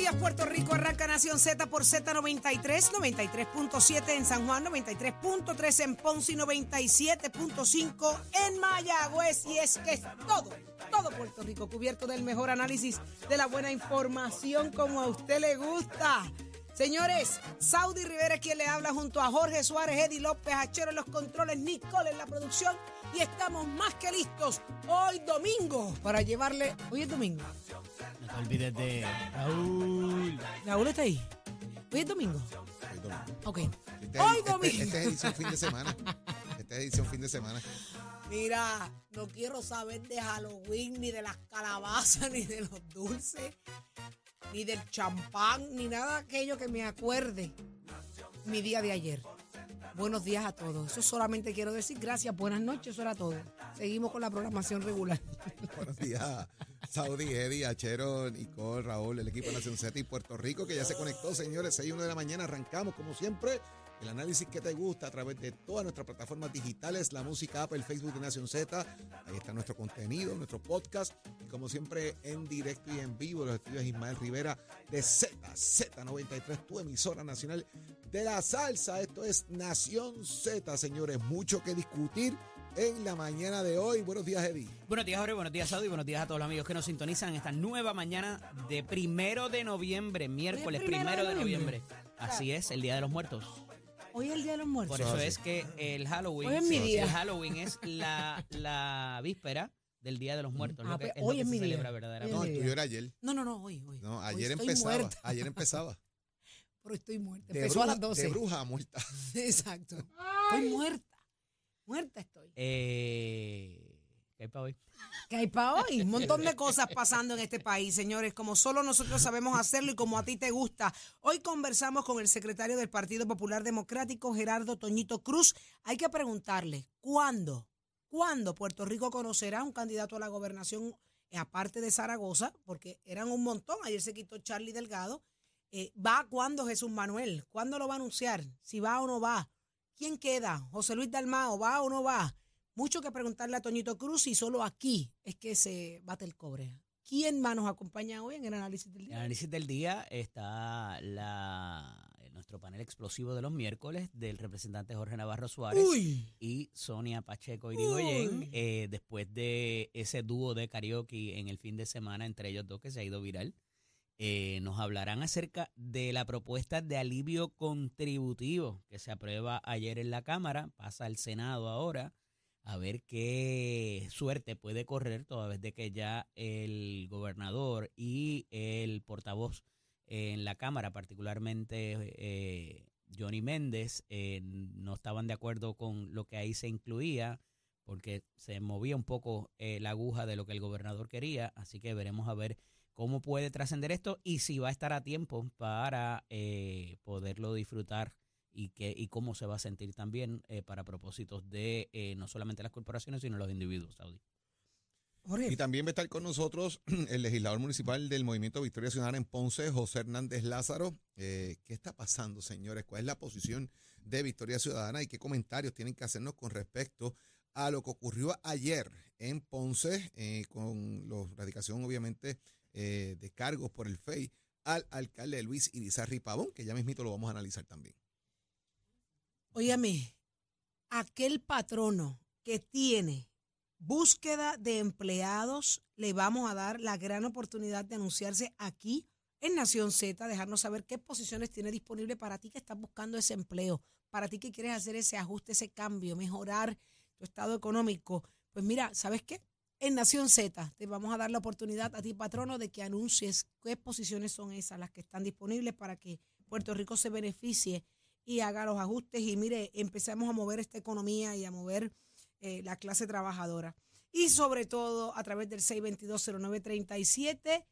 días, Puerto Rico. Arranca Nación Z por Z93, 93.7 en San Juan, 93.3 en Ponce y 97.5 en Mayagüez. Y es que es todo, todo Puerto Rico cubierto del mejor análisis, de la buena información como a usted le gusta. Señores, Saudi Rivera quien le habla junto a Jorge Suárez, Eddie López, Achero en los controles, Nicole en la producción. Y estamos más que listos hoy domingo para llevarle. Hoy es domingo. No te olvides de Raúl. Raúl está ahí. Hoy es domingo. Hoy domingo. Ok. Este, Hoy este- domingo. este es edición fin de semana. Esta es edición fin de semana. Mira, no quiero saber de Halloween, ni de las calabazas, ni de los dulces, ni del champán, ni nada de aquello que me acuerde mi día de ayer. Buenos días a todos. Eso solamente quiero decir gracias, buenas noches, eso era todo. Seguimos con la programación regular. Buenos días, Saudi, Eddie, Achero, Nicole, Raúl, el equipo de Nación Z y Puerto Rico que ya se conectó, señores. 6 y 1 de la mañana arrancamos, como siempre. El análisis que te gusta a través de todas nuestras plataformas digitales, la música Apple, el Facebook de Nación Z. Ahí está nuestro contenido, nuestro podcast. Y como siempre, en directo y en vivo, los estudios Ismael Rivera de Z, Z93, tu emisora nacional de la salsa. Esto es Nación Z, señores. Mucho que discutir en la mañana de hoy. Buenos días, Eddie. Buenos días, Jorge. Buenos días, Saudi. Buenos días a todos los amigos que nos sintonizan en esta nueva mañana de primero de noviembre, miércoles primero primero, de de noviembre. noviembre. Así es, el Día de los Muertos. Hoy es el Día de los Muertos. Por eso así. es que el Halloween, Hoy es mi día. el Halloween es la, la víspera del Día de los Muertos. Ah, lo que, pues, es lo hoy que es se mi día. celebra Hoy verdaderamente. No, el día. tuyo era ayer. No, no, no, hoy, hoy. No, Hoy ayer estoy empezaba. muerta, Ayer empezaba. pero estoy muerta. De Empezó a bruja, las 12. de bruja a muerta. Exacto. Estoy muerta. Muerta estoy. Eh, ¿Qué hay para hoy? ¿Qué hay para hoy? Un montón de cosas pasando en este país, señores, como solo nosotros sabemos hacerlo y como a ti te gusta. Hoy conversamos con el secretario del Partido Popular Democrático, Gerardo Toñito Cruz. Hay que preguntarle, ¿cuándo? ¿Cuándo Puerto Rico conocerá un candidato a la gobernación, eh, aparte de Zaragoza? Porque eran un montón. Ayer se quitó Charlie Delgado. Eh, ¿Va cuándo Jesús Manuel? ¿Cuándo lo va a anunciar? Si va o no va. ¿Quién queda? ¿José Luis Dalmao va o no va? Mucho que preguntarle a Toñito Cruz y solo aquí es que se bate el cobre. ¿Quién más nos acompaña hoy en el análisis del En el día? análisis del día está la, nuestro panel explosivo de los miércoles del representante Jorge Navarro Suárez. Uy, y Sonia Pacheco Irigoyen, eh, después de ese dúo de karaoke en el fin de semana entre ellos dos que se ha ido viral, eh, nos hablarán acerca de la propuesta de alivio contributivo que se aprueba ayer en la Cámara, pasa al Senado ahora, a ver qué suerte puede correr, toda vez de que ya el gobernador y el portavoz en la Cámara, particularmente eh, Johnny Méndez, eh, no estaban de acuerdo con lo que ahí se incluía, porque se movía un poco eh, la aguja de lo que el gobernador quería, así que veremos a ver cómo puede trascender esto y si va a estar a tiempo para eh, poderlo disfrutar y, que, y cómo se va a sentir también eh, para propósitos de eh, no solamente las corporaciones, sino los individuos, Saudi. Y también va a estar con nosotros el legislador municipal del Movimiento Victoria Ciudadana en Ponce, José Hernández Lázaro. Eh, ¿Qué está pasando, señores? ¿Cuál es la posición de Victoria Ciudadana y qué comentarios tienen que hacernos con respecto a lo que ocurrió ayer en Ponce eh, con la radicación, obviamente, eh, de cargos por el FEI al alcalde Luis Irizarri Pavón, que ya mismito lo vamos a analizar también. Óyame, aquel patrono que tiene búsqueda de empleados, le vamos a dar la gran oportunidad de anunciarse aquí en Nación Z, dejarnos saber qué posiciones tiene disponible para ti que estás buscando ese empleo, para ti que quieres hacer ese ajuste, ese cambio, mejorar tu estado económico. Pues mira, ¿sabes qué? En Nación Z te vamos a dar la oportunidad a ti, patrono, de que anuncies qué posiciones son esas las que están disponibles para que Puerto Rico se beneficie y haga los ajustes y mire, empecemos a mover esta economía y a mover eh, la clase trabajadora. Y sobre todo a través del 6220937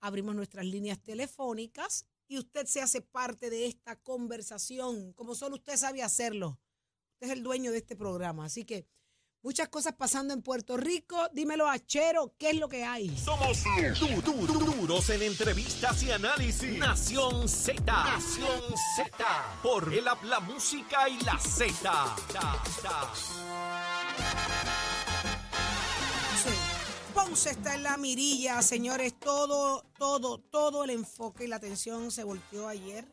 abrimos nuestras líneas telefónicas y usted se hace parte de esta conversación, como solo usted sabe hacerlo. Usted es el dueño de este programa, así que muchas cosas pasando en Puerto Rico. Dímelo, Achero, ¿qué es lo que hay? Somos du- du- du- duros en entrevistas y análisis. Nación Z. Nación Z. Por el La Música y la Z. Ponce está en la mirilla, señores. Todo, todo, todo el enfoque y la atención se volteó ayer.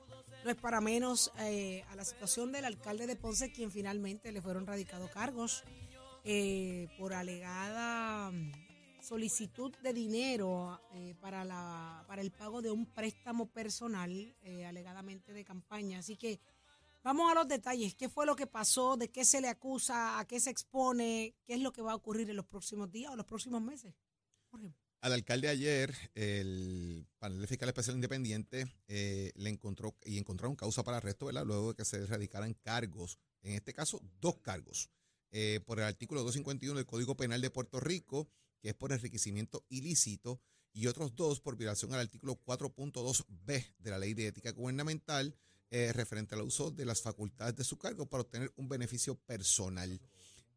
No es para menos eh, a la situación del alcalde de Ponce, quien finalmente le fueron radicados cargos eh, por alegada mm, solicitud de dinero eh, para, la, para el pago de un préstamo personal, eh, alegadamente de campaña. Así que vamos a los detalles. ¿Qué fue lo que pasó? ¿De qué se le acusa? ¿A qué se expone? ¿Qué es lo que va a ocurrir en los próximos días o los próximos meses? Al alcalde ayer, el panel fiscal especial independiente le encontró y encontraron causa para arresto, ¿verdad? Luego de que se radicaran cargos, en este caso dos cargos, eh, por el artículo 251 del Código Penal de Puerto Rico, que es por enriquecimiento ilícito, y otros dos por violación al artículo 4.2b de la Ley de Ética Gubernamental, eh, referente al uso de las facultades de su cargo para obtener un beneficio personal.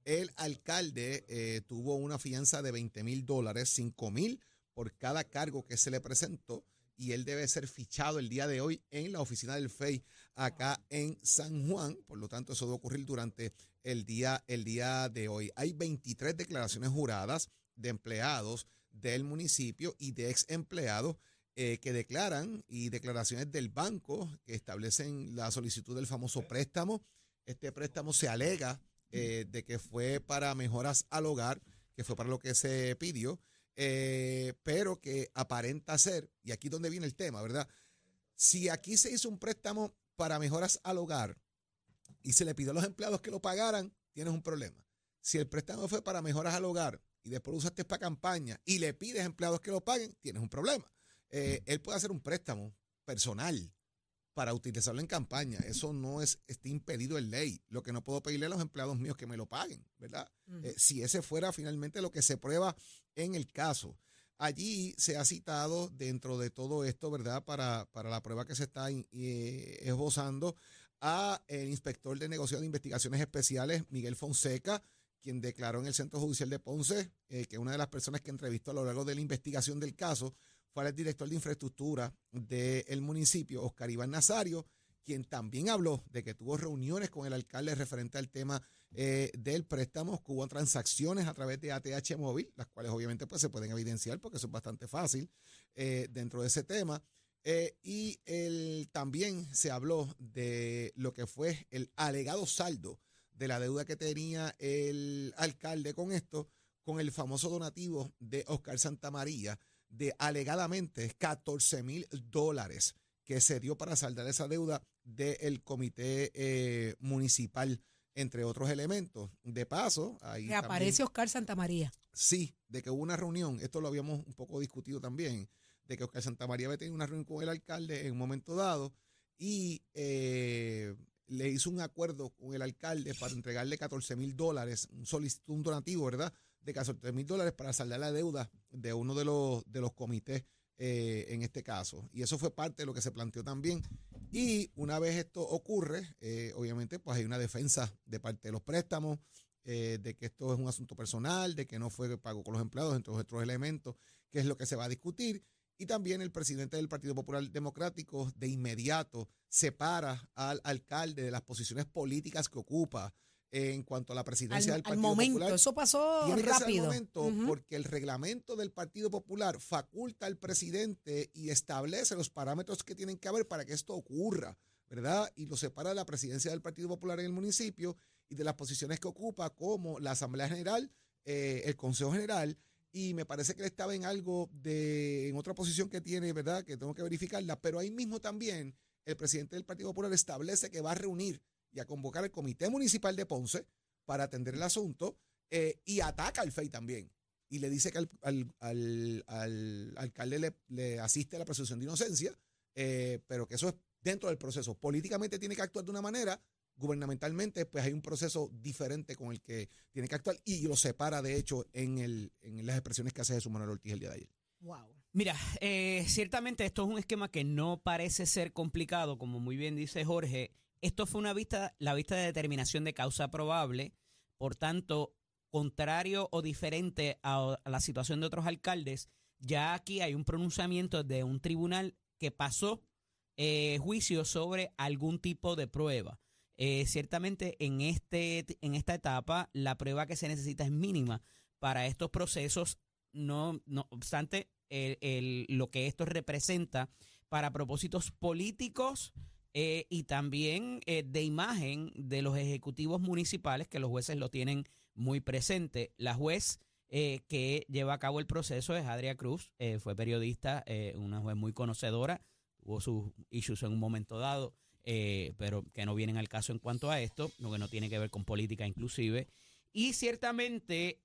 El alcalde eh, tuvo una fianza de 20 mil dólares, 5 mil por cada cargo que se le presentó y él debe ser fichado el día de hoy en la oficina del FEI acá en San Juan. Por lo tanto, eso debe ocurrir durante el día, el día de hoy. Hay 23 declaraciones juradas de empleados del municipio y de ex empleados eh, que declaran y declaraciones del banco que establecen la solicitud del famoso préstamo. Este préstamo se alega eh, de que fue para mejoras al hogar, que fue para lo que se pidió, eh, pero que aparenta ser, y aquí donde viene el tema, ¿verdad? Si aquí se hizo un préstamo para mejoras al hogar y se le pidió a los empleados que lo pagaran, tienes un problema. Si el préstamo fue para mejoras al hogar y después lo usaste para campaña y le pides a empleados que lo paguen, tienes un problema. Eh, él puede hacer un préstamo personal para utilizarlo en campaña. Eso no es, está impedido en ley. Lo que no puedo pedirle a los empleados míos que me lo paguen, ¿verdad? Eh, si ese fuera finalmente lo que se prueba en el caso. Allí se ha citado dentro de todo esto, ¿verdad? Para, para la prueba que se está eh, esbozando a el inspector de negocios de investigaciones especiales, Miguel Fonseca, quien declaró en el Centro Judicial de Ponce eh, que una de las personas que entrevistó a lo largo de la investigación del caso fue el director de infraestructura del municipio, Oscar Iván Nazario, quien también habló de que tuvo reuniones con el alcalde referente al tema eh, del préstamo, que hubo transacciones a través de ATH móvil, las cuales obviamente pues, se pueden evidenciar porque eso es bastante fácil eh, dentro de ese tema. Eh, y el, también se habló de lo que fue el alegado saldo de la deuda que tenía el alcalde con esto, con el famoso donativo de Oscar Santamaría de alegadamente 14 mil dólares que se dio para saldar esa deuda del comité eh, municipal, entre otros elementos. De paso, ahí. Aparece Oscar Santamaría. Sí, de que hubo una reunión, esto lo habíamos un poco discutido también, de que Oscar Santamaría había tenido una reunión con el alcalde en un momento dado y eh, le hizo un acuerdo con el alcalde para entregarle 14 mil dólares, un, un donativo, ¿verdad? De 14 mil dólares para saldar la deuda de uno de los, de los comités eh, en este caso. Y eso fue parte de lo que se planteó también. Y una vez esto ocurre, eh, obviamente, pues hay una defensa de parte de los préstamos, eh, de que esto es un asunto personal, de que no fue pago con los empleados, entre otros elementos, que es lo que se va a discutir. Y también el presidente del Partido Popular Democrático de inmediato separa al alcalde de las posiciones políticas que ocupa en cuanto a la presidencia al, del Partido momento, Popular. eso pasó Tiene que ser al rápido. momento porque el reglamento del Partido Popular faculta al presidente y establece los parámetros que tienen que haber para que esto ocurra, ¿verdad? Y lo separa de la presidencia del Partido Popular en el municipio y de las posiciones que ocupa como la Asamblea General, eh, el Consejo General, y me parece que él estaba en algo de, en otra posición que tiene, ¿verdad? Que tengo que verificarla, pero ahí mismo también el presidente del Partido Popular establece que va a reunir y a convocar al Comité Municipal de Ponce para atender el asunto eh, y ataca al FEI también. Y le dice que al, al- al- al alcalde le, le asiste a la presunción de inocencia, eh, pero que eso es dentro del proceso. Políticamente tiene que actuar de una manera, gubernamentalmente pues hay un proceso diferente con el que tiene que actuar y lo separa de hecho en, el, en las expresiones que hace Jesús Manuel Ortiz el día de ayer. Wow. Mira, eh, ciertamente esto es un esquema que no parece ser complicado, como muy bien dice Jorge. Esto fue una vista, la vista de determinación de causa probable, por tanto, contrario o diferente a, la situación de otros alcaldes, ya aquí hay un pronunciamiento de un tribunal que pasó eh, juicio sobre algún tipo de prueba. Eh, ciertamente en, este, en esta etapa la prueba que se necesita es mínima para estos procesos no, no obstante el- el- lo que esto representa para propósitos políticos eh, y también eh, de imagen de los ejecutivos municipales, que los jueces lo tienen muy presente. La juez eh, que lleva a cabo el proceso es Adria Cruz, fue periodista, una juez muy conocedora, tuvo sus issues en un momento dado, pero que no vienen al caso en cuanto a esto, lo que no tiene que ver con política inclusive. Y ciertamente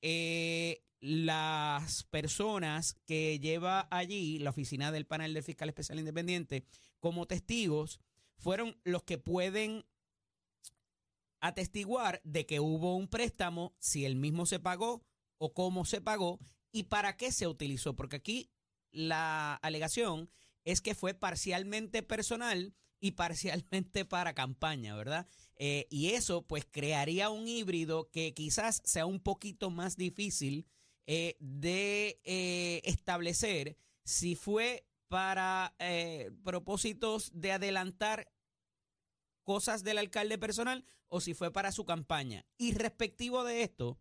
las personas que lleva allí la oficina del panel del fiscal especial independiente como testigos fueron los que pueden atestiguar de que hubo un préstamo, si el mismo se pagó o cómo se pagó y para qué se utilizó, porque aquí la alegación es que fue parcialmente personal y parcialmente para campaña, ¿verdad? Eh, y eso pues crearía un híbrido que quizás sea un poquito más difícil eh, de eh, establecer si fue para eh, propósitos de adelantar cosas del alcalde personal o si fue para su campaña. Y respectivo de esto,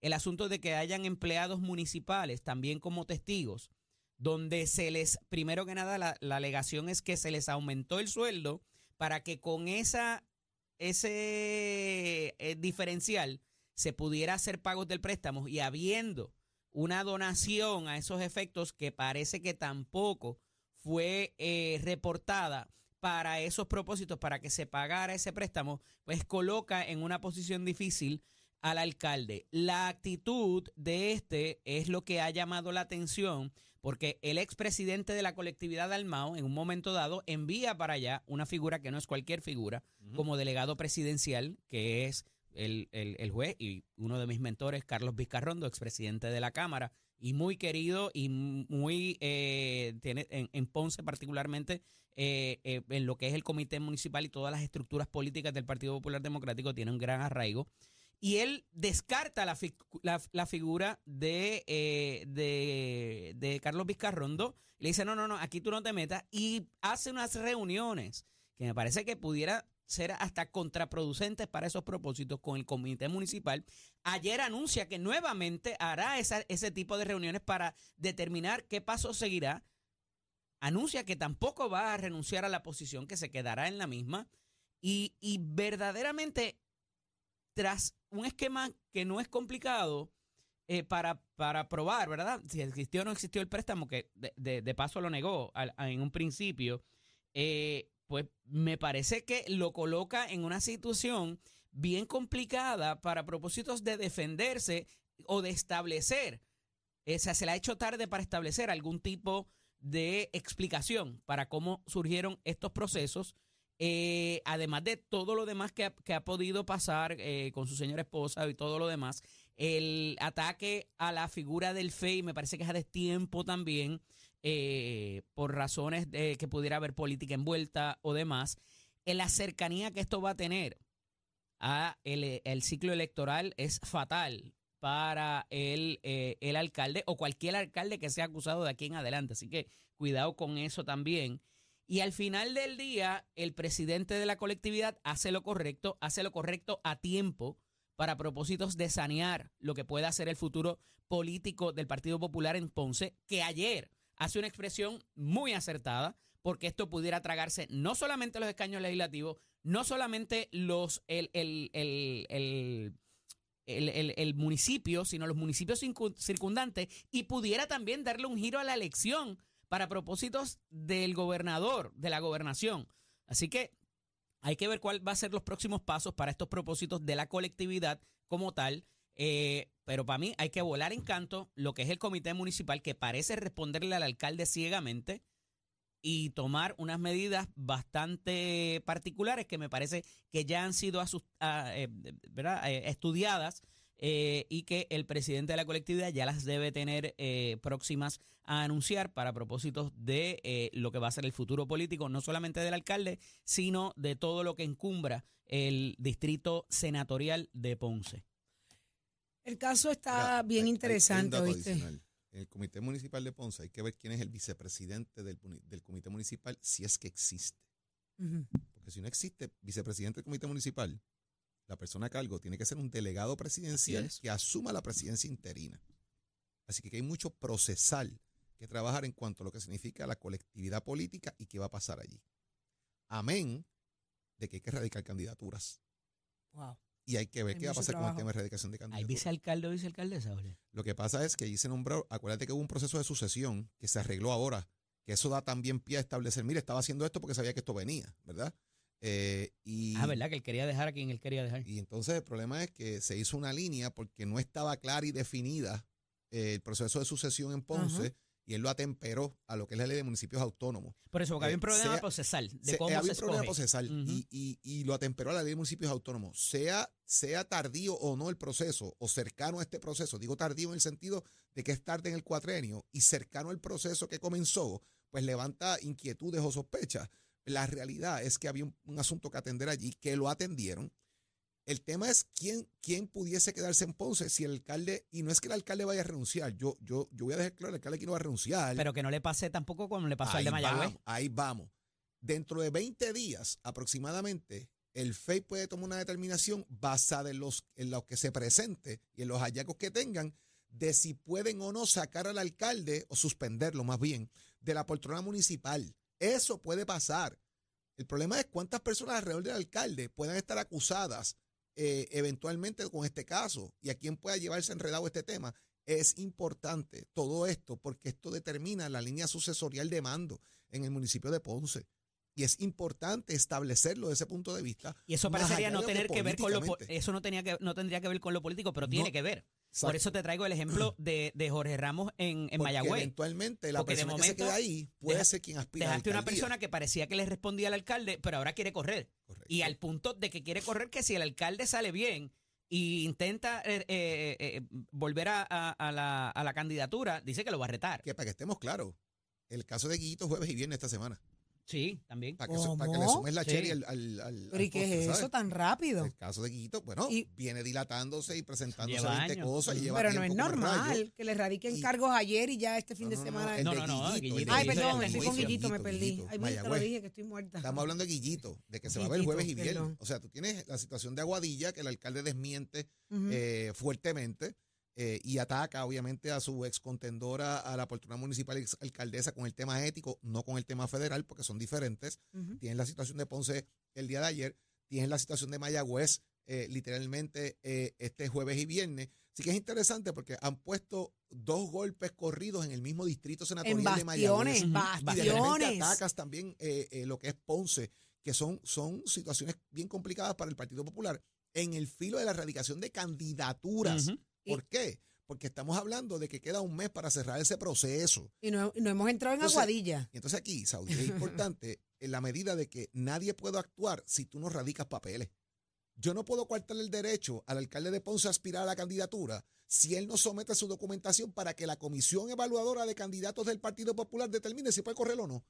el asunto de que hayan empleados municipales también como testigos, donde se les, primero que nada, la, la alegación es que se les aumentó el sueldo para que con esa, ese eh, diferencial se pudiera hacer pagos del préstamo y habiendo una donación a esos efectos que parece que tampoco fue eh, reportada para esos propósitos, para que se pagara ese préstamo, pues coloca en una posición difícil al alcalde. La actitud de este es lo que ha llamado la atención, porque el expresidente de la colectividad de Almao, en un momento dado, envía para allá una figura que no es cualquier figura, como delegado presidencial, que es el, el- el juez y uno de mis mentores, Carlos Vizcarrondo, expresidente de la Cámara, y muy querido y muy, eh, tiene en, en Ponce particularmente, eh, eh, en lo que es el comité municipal y todas las estructuras políticas del Partido Popular Democrático, tiene un gran arraigo. Y él descarta la, la figura de, eh, de, de Carlos Vizcarrondo. Le dice, no, no, no, aquí tú no te metas. Y hace unas reuniones que me parece que pudiera ser hasta contraproducentes para esos propósitos con el comité municipal. Ayer anuncia que nuevamente hará ese tipo de reuniones para determinar qué paso seguirá. Anuncia que tampoco va a renunciar a la posición, que se quedará en la misma. Y, y verdaderamente, tras un esquema que no es complicado eh, para, para probar, ¿verdad? Si existió o no existió el préstamo, que de, de- paso lo negó al- en un principio, eh, pues me parece que lo coloca en una situación bien complicada para propósitos de defenderse o de establecer. O sea, se le ha hecho tarde para establecer algún tipo de explicación para cómo surgieron estos procesos, eh, además de todo lo demás que ha, que ha podido pasar eh, con su señora esposa y todo lo demás. El ataque a la figura del FEI me parece que es a destiempo también, eh, por razones de que pudiera haber política envuelta o demás. En la cercanía que esto va a tener a el, el ciclo electoral es fatal para el, eh, el alcalde o cualquier alcalde que sea acusado de aquí en adelante. Así que cuidado con eso también. Y al final del día, el presidente de la colectividad hace lo correcto, hace lo correcto a tiempo para propósitos de sanear lo que pueda ser el futuro político del Partido Popular en Ponce, que ayer hace una expresión muy acertada, porque esto pudiera tragarse no solamente los escaños legislativos, no solamente los el, el, el, el, municipio, sino los municipios circun- circundantes, y pudiera también darle un giro a la elección para propósitos del gobernador, de la gobernación. Así que hay que ver cuál va a ser los próximos pasos para estos propósitos de la colectividad como tal. Eh, pero para mí hay que volar en canto lo que es el comité municipal que parece responderle al alcalde ciegamente y tomar unas medidas bastante particulares que me parece que ya han sido ah, eh. Eh, estudiadas eh, y que el presidente de la colectividad ya las debe tener próximas a anunciar para propósitos de lo que va a ser el futuro político, no solamente del alcalde, sino de todo lo que encumbra el distrito senatorial de Ponce. El caso está bien hay- hay interesante, dato ¿oíste? adicional. En el Comité Municipal de Ponce hay que ver quién es el vicepresidente del, Comité Municipal, si es que existe. Porque si no existe vicepresidente del Comité Municipal, la persona a cargo tiene que ser un delegado presidencial es. que asuma la presidencia interina. Así que hay mucho procesal que trabajar en cuanto a lo que significa la colectividad política y qué va a pasar allí. Amén de que hay que erradicar candidaturas. Wow. Y hay que ver Hay qué va a pasar con el tema de erradicación de ¿Hay candidaturas. vicealcalde o vicealcaldesa, Jorge? Lo que pasa es que allí se nombró, acuérdate que hubo un proceso de sucesión que se arregló ahora, que eso da también pie a establecer, mire, estaba haciendo esto porque sabía que esto venía, ¿verdad? Eh, y, Ah, ¿verdad? Que él quería dejar a quien él quería dejar. y entonces el problema es que se hizo una línea porque no estaba clara y definida el proceso de sucesión en Ponce Ajá. Y él lo atemperó a lo que es la ley de municipios autónomos. Por eso, porque había un Eh, problema sea- procesal de Se- cómo había se un problema escoge. procesal Ujú. y, y- y lo atemperó a la ley de municipios autónomos. Sea, sea tardío o no el proceso, o cercano a este proceso, digo tardío en el sentido de que es tarde en el cuatrenio y cercano al proceso que comenzó, pues levanta inquietudes o sospechas. La realidad es que había un, un asunto que atender allí, que lo atendieron. El tema es quién, quién pudiese quedarse en Ponce si el alcalde, y no es que el alcalde vaya a renunciar, yo, yo, yo voy a dejar claro, el alcalde aquí no va a renunciar. Pero que no le pase tampoco como le pasó al de Mayagüez. vamos, ahí vamos. Dentro de 20 días aproximadamente, el FEI puede tomar una determinación basada en, los, en lo que se presente y en los hallazgos que tengan de si pueden o no sacar al alcalde o suspenderlo más bien de la poltrona municipal. Eso puede pasar. El problema es cuántas personas alrededor del alcalde puedan estar acusadas eh, eventualmente con este caso y a quién pueda llevarse enredado este tema. Es importante todo esto porque esto determina la línea sucesorial de mando en el municipio de Ponce. Y es importante establecerlo desde ese punto de vista. Y eso parecería no tener que ver con lo eso no tenía que no tendría que ver con lo político, pero tiene que ver. Por eso te traigo el ejemplo de, de Jorge Ramos en, en Mayagüez. Eventualmente la Porque de persona que se queda ahí puede deja- ser quien aspira a Dejaste una alcaldía. persona que parecía que le respondía al alcalde, pero ahora quiere correr. Correcto. Y al punto de que quiere correr que si el alcalde sale bien y intenta eh, eh, eh, volver a, a- a la, a la candidatura, dice que lo va a retar. Que para que estemos claros, el caso de Guillito jueves y viernes esta semana. Sí, también. Para que, para que le ¿Cómo? sumes la Sí. cherry al, al, al- Pero ¿y qué postre, es ¿sabes? eso tan rápido? El caso de Guillito, bueno, Y- viene dilatándose y presentándose Lleva 20 años. cosas y lleva Pero no es normal que le radiquen Y- cargos ayer y ya este fin No, de no, semana. No, no, no, Guillito, Guillito, Ay, perdón, estoy con. Guillito, me perdí. Guillito, Ay, mira, te lo dije que estoy muerta. Estamos hablando de Guillito, de que se va a ver jueves y viernes. O sea, tú tienes la situación de Aguadilla, que el alcalde desmiente eh, fuertemente eh, y ataca, obviamente, a su ex contendora a la poltrona municipal ex alcaldesa con el tema ético, no con el tema federal, porque son diferentes. Ujú. Tienes la situación de Ponce el día de ayer, tienes la situación de Mayagüez, eh, literalmente eh, este jueves y viernes. Así que es interesante porque han puesto dos golpes corridos en el mismo distrito senatorial En de Mayagüez. bastiones. Y de atacas también eh, eh, lo que es Ponce, que son, son situaciones bien complicadas para el Partido Popular en el filo de la erradicación de candidaturas. ¿Por qué? Porque estamos hablando de que queda un mes para cerrar ese proceso. Y no, no hemos entrado en Entonces, Aguadilla. Y entonces aquí, Saudi, es importante en la medida de que nadie puede actuar si tú no radicas papeles. Yo no puedo coartarle el derecho al alcalde de Ponce a aspirar a la candidatura si él no somete su documentación para que la comisión evaluadora de candidatos del Partido Popular determine si puede correr o no.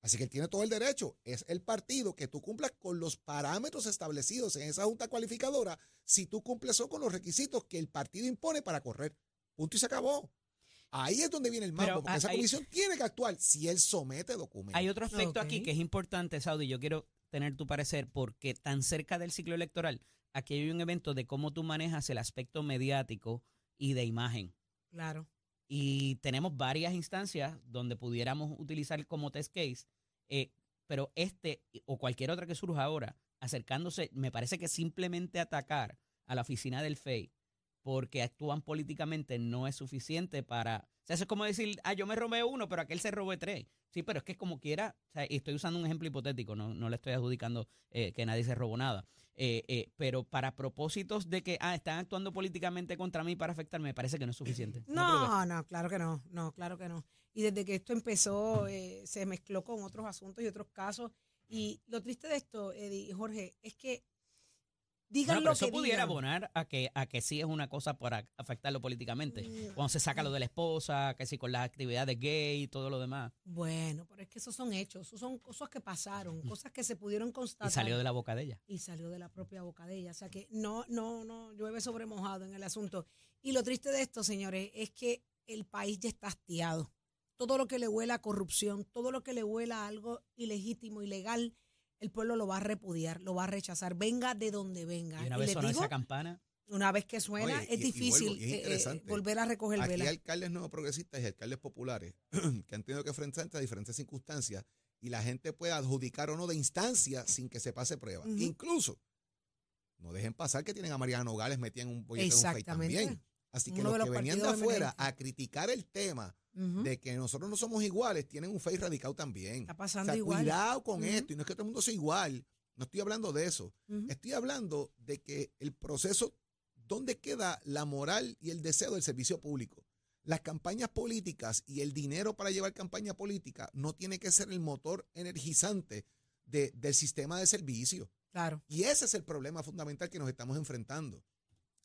Así que él tiene todo el derecho. Es el partido que tú cumplas con los parámetros establecidos en esa junta cualificadora si tú cumples con los requisitos que el partido impone para correr. Punto y se acabó. Ahí es donde viene el mambo, Pero porque esa hay- comisión tiene que actuar si él somete documentos. Hay otro aspecto aquí que es importante, Saudi. Yo quiero tener tu parecer porque tan cerca del ciclo electoral, aquí hay un evento de cómo tú manejas el aspecto mediático y de imagen. Claro. Y tenemos varias instancias donde pudiéramos utilizar como test case, eh, pero este o cualquier otra que surja ahora, acercándose, me parece que simplemente atacar a la oficina del FEI porque actúan políticamente no es suficiente para... O sea, eso es como decir, ah, yo me robé uno, pero aquel se robó tres. Sí, pero es que como quiera, o sea, y estoy usando un ejemplo hipotético, no, no le estoy adjudicando eh, que nadie se robó nada. Eh, eh, pero para propósitos de que, ah, están actuando políticamente contra mí para afectarme, me parece que no es suficiente. ¿Cómo tú lo ves? No, no, claro que no, no, claro que no. Y desde que esto empezó, eh, se mezcló con otros asuntos y otros casos. Y lo triste de esto, Eddie y Jorge, es que digan Bueno, lo pero eso que pudiera digan. abonar a que, a que sí es una cosa para afectarlo políticamente. Mm. Cuando se saca lo de la esposa, que sí con las actividades gay y todo lo demás. Bueno, pero es que esos son hechos, esos son cosas que pasaron, cosas que se pudieron constatar. Y salió de la boca de ella. y salió de la propia boca de ella. O sea que no, no, no, llueve sobre mojado en el asunto. Y lo triste de esto, señores, es que el país ya está hastiado. Todo lo que le huela a corrupción, todo lo que le huela a algo ilegítimo, ilegal, el pueblo lo va a repudiar, lo va a rechazar, venga de donde venga. Y una Y vez sonó digo, esa campana, Una vez que suena, Oye, es y difícil vuelvo, y es eh, eh, volver a recoger Aquí hay vela. alcaldes nuevos progresistas y alcaldes populares que han tenido que enfrentarse a diferentes circunstancias y la gente puede adjudicar o no de instancia sin que se pase prueba. Incluso, no dejen pasar que tienen a Mariana Nogales metida en un bollete de un también. Así que Uno los los que venían de afuera a criticar el tema de que nosotros no somos iguales, tienen un face radicado también. Está O pasando sea, igual. cuidado con esto, y no es que todo el mundo sea igual, no estoy hablando de eso. Estoy hablando de que el proceso, ¿dónde queda la moral y el deseo del servicio público? Las campañas políticas y el dinero para llevar campaña política no tiene que ser el motor energizante de- del sistema de servicio. Claro. Y ese es el problema fundamental que nos estamos enfrentando.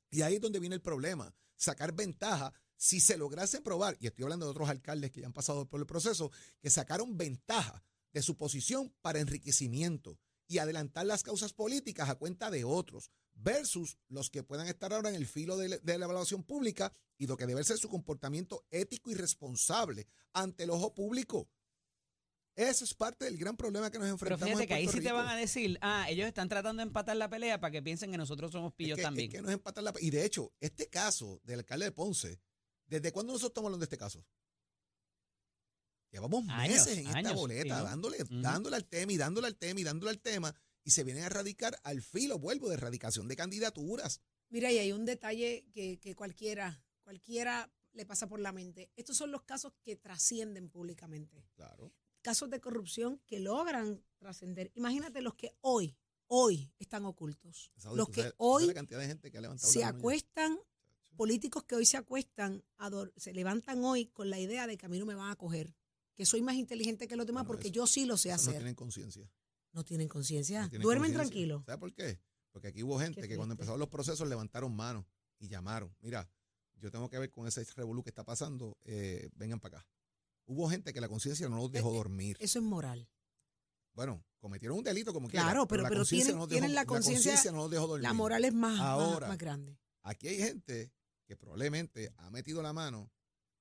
Y ahí es donde viene el problema, sacar ventaja. Si se lograse probar, y estoy hablando de otros alcaldes que ya han pasado por el proceso, que sacaron ventaja de su posición para enriquecimiento y adelantar las causas políticas a cuenta de otros, versus los que puedan estar ahora en el filo de, de la evaluación pública y lo que debe ser su comportamiento ético y responsable ante el ojo público. Ese es parte del gran problema que nos Pero enfrentamos. fíjate en que ahí sí te van a decir, ah, ellos están tratando de empatar la pelea para que piensen que nosotros somos pillos es que, también. Es que nos empatan la... Y de hecho, este caso del alcalde de Ponce, ¿desde cuándo nosotros estamos hablando de este caso? Llevamos Años, meses en esta años, boleta, sí. dándole, dándole al tema y dándole al tema y dándole al tema, y se vienen a erradicar al filo, vuelvo, de erradicación de candidaturas. Mira, y hay un detalle que, que cualquiera, cualquiera le pasa por la mente. Estos son los casos que trascienden públicamente. Claro. Casos de corrupción que logran trascender. Imagínate los que hoy, hoy están ocultos. Los que sabes- hoy la cantidad de gente que ha levantado se acuestan, políticos que hoy se acuestan, se levantan hoy con la idea de que a mí no me van a coger, que soy más inteligente que los demás Bueno, porque eso- yo sí lo sé Esos No hacer. tienen conciencia. No tienen conciencia. no Duermen tranquilos. ¿Sabes por qué? Porque aquí hubo gente que cuando empezaron los procesos levantaron manos y llamaron. Mira, yo tengo que ver con ese revolú que está pasando, eh, vengan para acá. Hubo gente que la conciencia no los dejó Eh, eh, dormir. Eso es moral. Bueno, cometieron un delito como Claro, quiera, pero- la pero conciencia tienen- no la conciencia- no los dejó dormir. La moral es más, Ahora. más grande. Aquí hay gente que probablemente ha metido la mano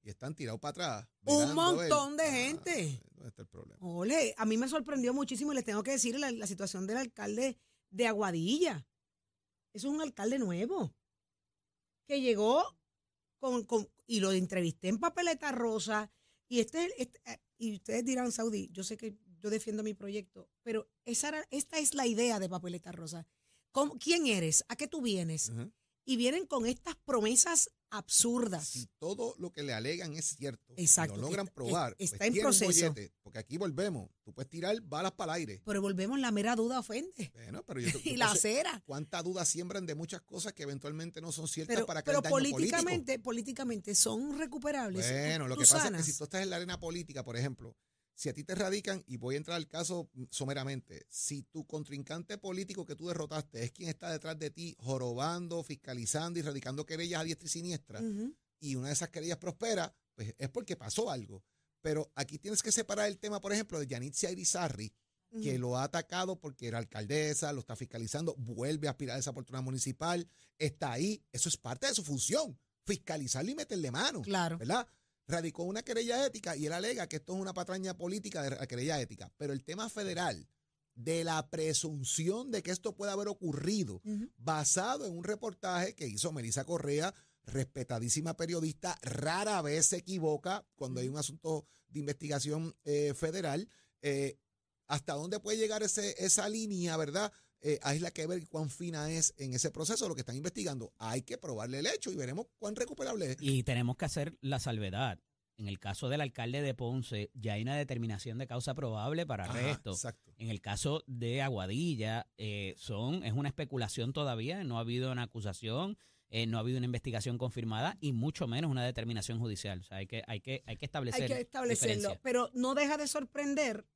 y están tirados para atrás. Un montón de ah, gente. ¿Dónde está el problema? Ole, a mí me sorprendió muchísimo y les tengo que decir la, la situación del alcalde de Aguadilla. Eso es un alcalde nuevo que llegó con, con- y lo entrevisté en papeleta rosa y este, este- eh, y ustedes dirán Saudi, yo sé que yo defiendo mi proyecto, pero esa era- esta es la idea de papeleta rosa. ¿Cómo- ¿Quién eres? ¿A qué tú vienes? Y vienen con estas promesas absurdas. Si todo lo que le alegan es cierto, Exacto, y lo logran probar, está pues en proceso. bollete, porque aquí volvemos. Tú puedes tirar balas para el aire. Pero volvemos, la mera duda ofende. Bueno, pero yo, Y la acera. cuánta duda siembran de muchas cosas que eventualmente no son ciertas Pero, para que pero daño político. políticamente, políticamente son recuperables. Bueno, lo que pasa es que si tú estás en la arena política, por ejemplo, si a ti te radican, y voy a entrar al caso someramente, si tu contrincante político que tú derrotaste es quien está detrás de ti jorobando, fiscalizando y radicando querellas a diestra y siniestra, y una de esas querellas prospera, pues es porque pasó algo. Pero aquí tienes que separar el tema, por ejemplo, de Yanitza Irizarry, que Ujú. lo ha atacado porque era alcaldesa, lo está fiscalizando, vuelve a aspirar a esa oportunidad municipal, está ahí, eso es parte de su función, fiscalizarlo y meterle mano. Claro. ¿verdad? Radicó una querella ética y él alega que esto es una patraña política de la querella ética. Pero el tema federal de la presunción de que esto puede haber ocurrido basado en un reportaje que hizo Melissa Correa, respetadísima periodista, rara vez se equivoca cuando hay un asunto de investigación eh, federal. Eh, ¿Hasta dónde puede llegar ese, esa línea, verdad? Eh, hay la que ver cuán fina es en ese proceso lo que están investigando. Hay que probarle el hecho y veremos cuán recuperable es. Y tenemos que hacer la salvedad. En el caso del alcalde de Ponce, ya hay una determinación de causa probable para arresto. Exacto. En el caso de Aguadilla, eh, son, es una especulación todavía, no ha habido una acusación, eh, no ha habido una investigación confirmada y mucho menos una determinación judicial. O sea, hay que, hay que, hay que establecer. Hay que establecerlo. diferencia. Pero no deja de sorprender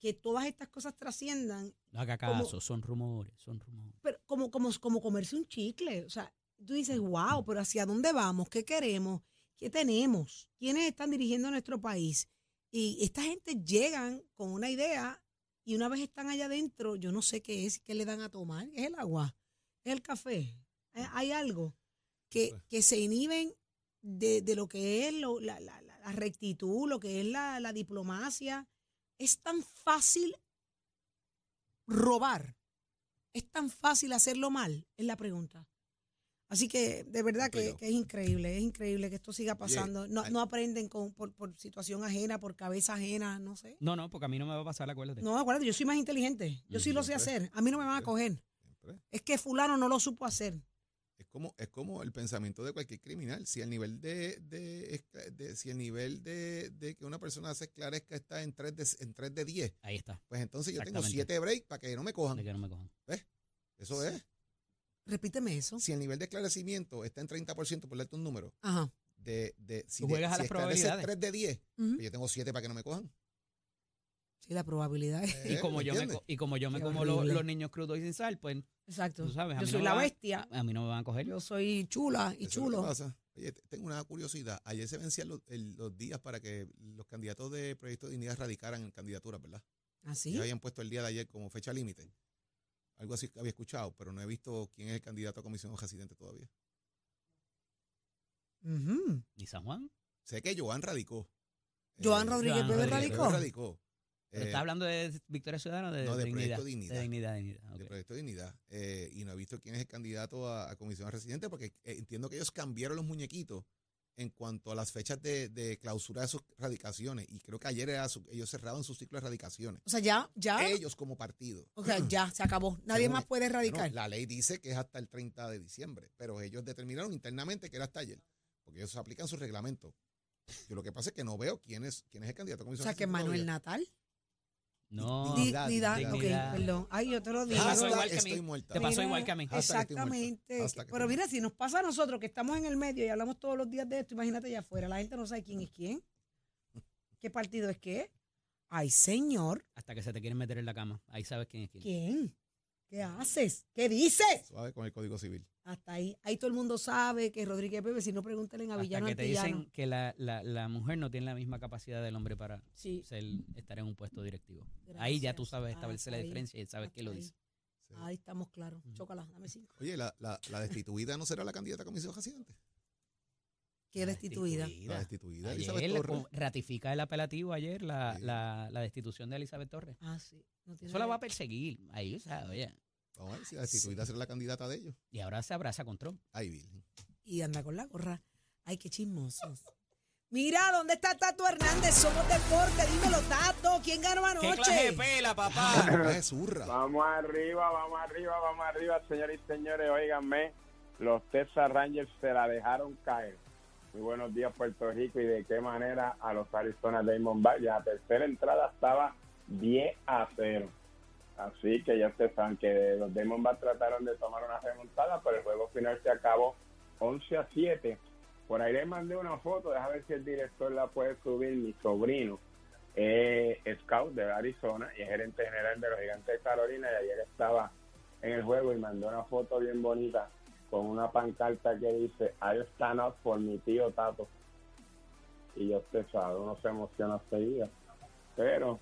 que todas estas cosas trasciendan, No haga como- caso, son rumores, son rumores. pero como, como, como comerse un chicle. O sea, tú dices, wow, pero ¿hacia dónde vamos? ¿Qué queremos? ¿Qué tenemos? ¿Quiénes están dirigiendo nuestro país? Y esta gente llegan con una idea y una vez están allá adentro, yo no sé qué es, qué le dan a tomar. ¿Es el agua? ¿Es el café? ¿Hay- ¿Hay algo? Que, que se inhiben de, de lo que es lo- la, la- la- la rectitud, lo que es la, la diplomacia. Es tan fácil robar. Es tan fácil hacerlo mal, es la pregunta. Así que de verdad que, es increíble, es increíble que esto siga pasando. No, no aprenden con, por, por situación ajena, por cabeza ajena, no sé. No, no, porque a mí no me va a pasar, acuérdate. No, acuérdate, yo soy más inteligente. Yo sí lo sé hacer. A mí no me van a coger. Siempre. Es que fulano no lo supo hacer. Es como, es como el pensamiento de cualquier criminal. Si el nivel de, de, de- si el nivel de, de que una persona se esclarezca está en 3 de, en 3 de 10, Ahí está, pues entonces yo tengo Exactamente. 7 breaks para que no me cojan. de que no me cojan. Eso es. Repíteme eso. Si el nivel de esclarecimiento está en 30%, por darte un número, Ajá. de, de, si, Tú de- juegas a si las probabilidades. 3 de 10, Ujú. pues yo tengo 7 para que no me cojan. Sí, la probabilidad es. Y como, ¿me yo me, co- y como yo me Qué como lo- horrible. los niños crudos y sin sal, pues Exacto. tú sabes, a Yo mí soy no la van- bestia. a mí no me van a coger. Yo soy chula y Eso es lo que chulo. pasa. Oye, te- tengo una curiosidad. Ayer se vencían los, el- los días para que los candidatos de Proyecto de Dignidad radicaran en candidaturas, ¿verdad? ¿Así? Ya habían puesto el día de ayer como fecha límite. Algo así que había escuchado, pero no he visto quién es el candidato a comisión residente todavía. Ujú. ¿Y San Juan? Sé que Joan radicó. Joan Eh, Rodríguez Joan Bebé Rodríguez radicó. radicó. ¿Pero Eh, ¿Estás hablando de Victoria Ciudadana o de, no, de dignidad? Proyecto Dignidad. De dignidad, dignidad. de. Proyecto de Dignidad. eh, y no he visto quién es el candidato a, a comisión residente, porque eh, entiendo que ellos cambiaron los muñequitos en cuanto a las fechas de, de clausura de sus radicaciones. Y creo que ayer era su- ellos cerraban su ciclo de radicaciones. O sea, ya, ya. Ellos como partido. O sea, ya, se acabó. Nadie Según- más puede Bueno, radicar. la ley dice que es hasta el 30 de diciembre, pero ellos determinaron internamente que era hasta ayer, porque ellos aplican su reglamento. Yo lo que pasa es que no veo quién es, quién es el candidato a O comisión sea, que Manuel todavía. Natal. No, Di- Dignidad, Dignidad, dignidad. ok, perdón. Ay, yo te lo digo. Te pasó igual que a estoy mí. muerta. Te pasó igual que a mí. Exactamente. Pero mira, si nos pasa a nosotros que estamos en el medio y hablamos todos los días de esto, imagínate allá afuera. La gente no sabe quién es quién. ¿Qué partido es qué? Ay, señor. Hasta que se te quieren meter en la cama. Ahí sabes quién es quién. ¿Quién? ¿Qué haces? ¿Qué dices? Suave con el Código Civil. Hasta ahí. Ahí todo el mundo sabe que Rodríguez Pepe, si no pregúntale a Hasta Villano que te Antillano. dicen que la, la, la mujer no tiene la misma capacidad del hombre para Sí. ser, estar en un puesto directivo. Ahí ya tú sabes establecer la Hasta ahí. diferencia y sabes quién lo Hasta dice. Sí. Ahí estamos claros. Ujú. Chócala, dame cinco. Oye, la, la, la destituida no será la candidata a comisión residente. ¿Qué destituida? La destituida. Ayer ratifica el apelativo ayer la, Sí. la, la destitución de Elizabeth Torres. Ah, sí. No tiene Eso la va a perseguir. Ahí, o sea, oye. Vamos a ver si la destituida será la candidata de ellos. Y ahora se abraza con Trump. Ay, Virgen. Y anda con la gorra. Ay, qué chismosos. Mira, ¿dónde está Tato Hernández? Somos deporte. Dímelo, Tato. ¿Quién ganó anoche? pela, papá? Ah, es zurra. Vamos arriba, vamos arriba, vamos arriba, señores y señores. Óiganme, los Texas Rangers se la dejaron caer. Muy buenos días, Puerto Rico, y de qué manera a los Arizona Diamondbacks. Ya la tercera entrada estaba 10 a 0. Así que ya ustedes saben que los Diamondbacks trataron de tomar una remontada, pero el juego final se acabó 11 a 7. Por ahí les mandé una foto, déjame ver si el director la puede subir, mi sobrino eh, scout de Arizona y es gerente general de los Gigantes de Carolina y ayer estaba en el juego y mandó una foto bien bonita con una pancarta que dice I stand up por mi tío Tato y yo usted sabe, uno se emociona seguida pero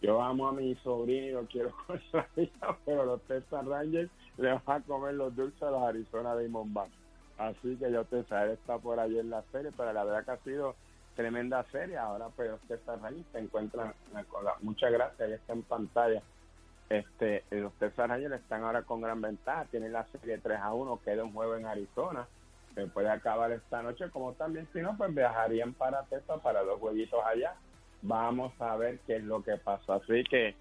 yo amo a mi sobrino y lo quiero con la vida pero los Texas Rangers le van a comer los dulces a los Arizona Diamondbacks así que ya usted sabe, está por ahí en la serie pero la verdad que ha sido tremenda serie. Ahora, pues, los Texas Rangers se encuentran muchas gracias, ya está en pantalla. Este, los Texas Rangers están ahora con gran ventaja, tienen la serie 3 a 1, queda un juego en Arizona, se puede acabar esta noche, como también, si no, pues viajarían para Texas para dos jueguitos allá. Vamos a ver qué es lo que pasa. Así que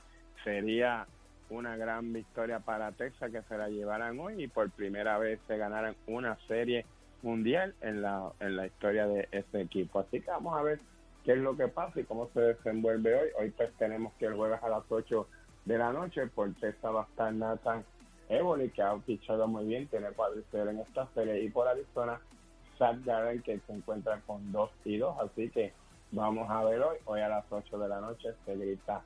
sería una gran victoria para Texas que se la llevaran hoy y por primera vez se ganaran una serie mundial en la, en la historia de este equipo. Así que vamos a ver qué es lo que pasa y cómo se desenvuelve hoy. Hoy pues tenemos que el jueves a las 8 de la noche por Texas va a estar Nathan Evoli, que ha fichado muy bien, tiene cuadriceps en esta serie, y por Arizona, Zach Garrett, que se encuentra con 2 y 2, así que vamos a ver hoy, hoy a las 8 de la noche se grita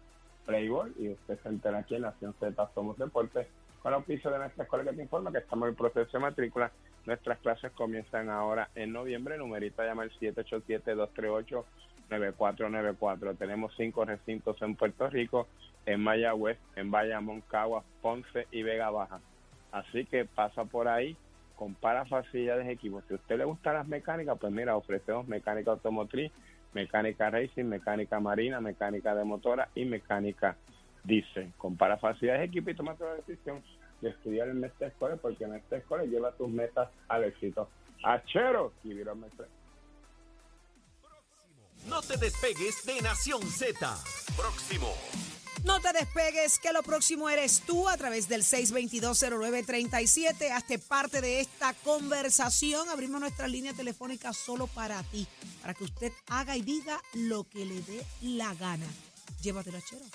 Playboy y usted se entera aquí en Nación Z Somos Deportes con auspicio de nuestra escuela que te informa que estamos en el proceso de matrícula. Nuestras clases comienzan ahora en noviembre. Numerita llama el 787-238-9494. Tenemos cinco recintos en Puerto Rico, en Mayagüez, en Bayamón, Caguas, Ponce y Vega Baja. Así que pasa por ahí, compara facilidades de equipos. Si a usted le gustan las mecánicas, pues mira, ofrecemos mecánica automotriz, mecánica racing, mecánica marina, mecánica de motora y mecánica diésel. Compara facilidades de equipo y toma tu decisión y estudiar en Mestre Escuela, porque Mestre Escuela lleva tus metas al éxito. Achero, y Mestre. No te despegues de Nación Z. Próximo. No te despegues, que lo próximo eres tú a través del 6220937. Hazte parte de esta conversación. Abrimos nuestra línea telefónica solo para ti, para que usted haga y diga lo que le dé la gana. Llévatelo, chero.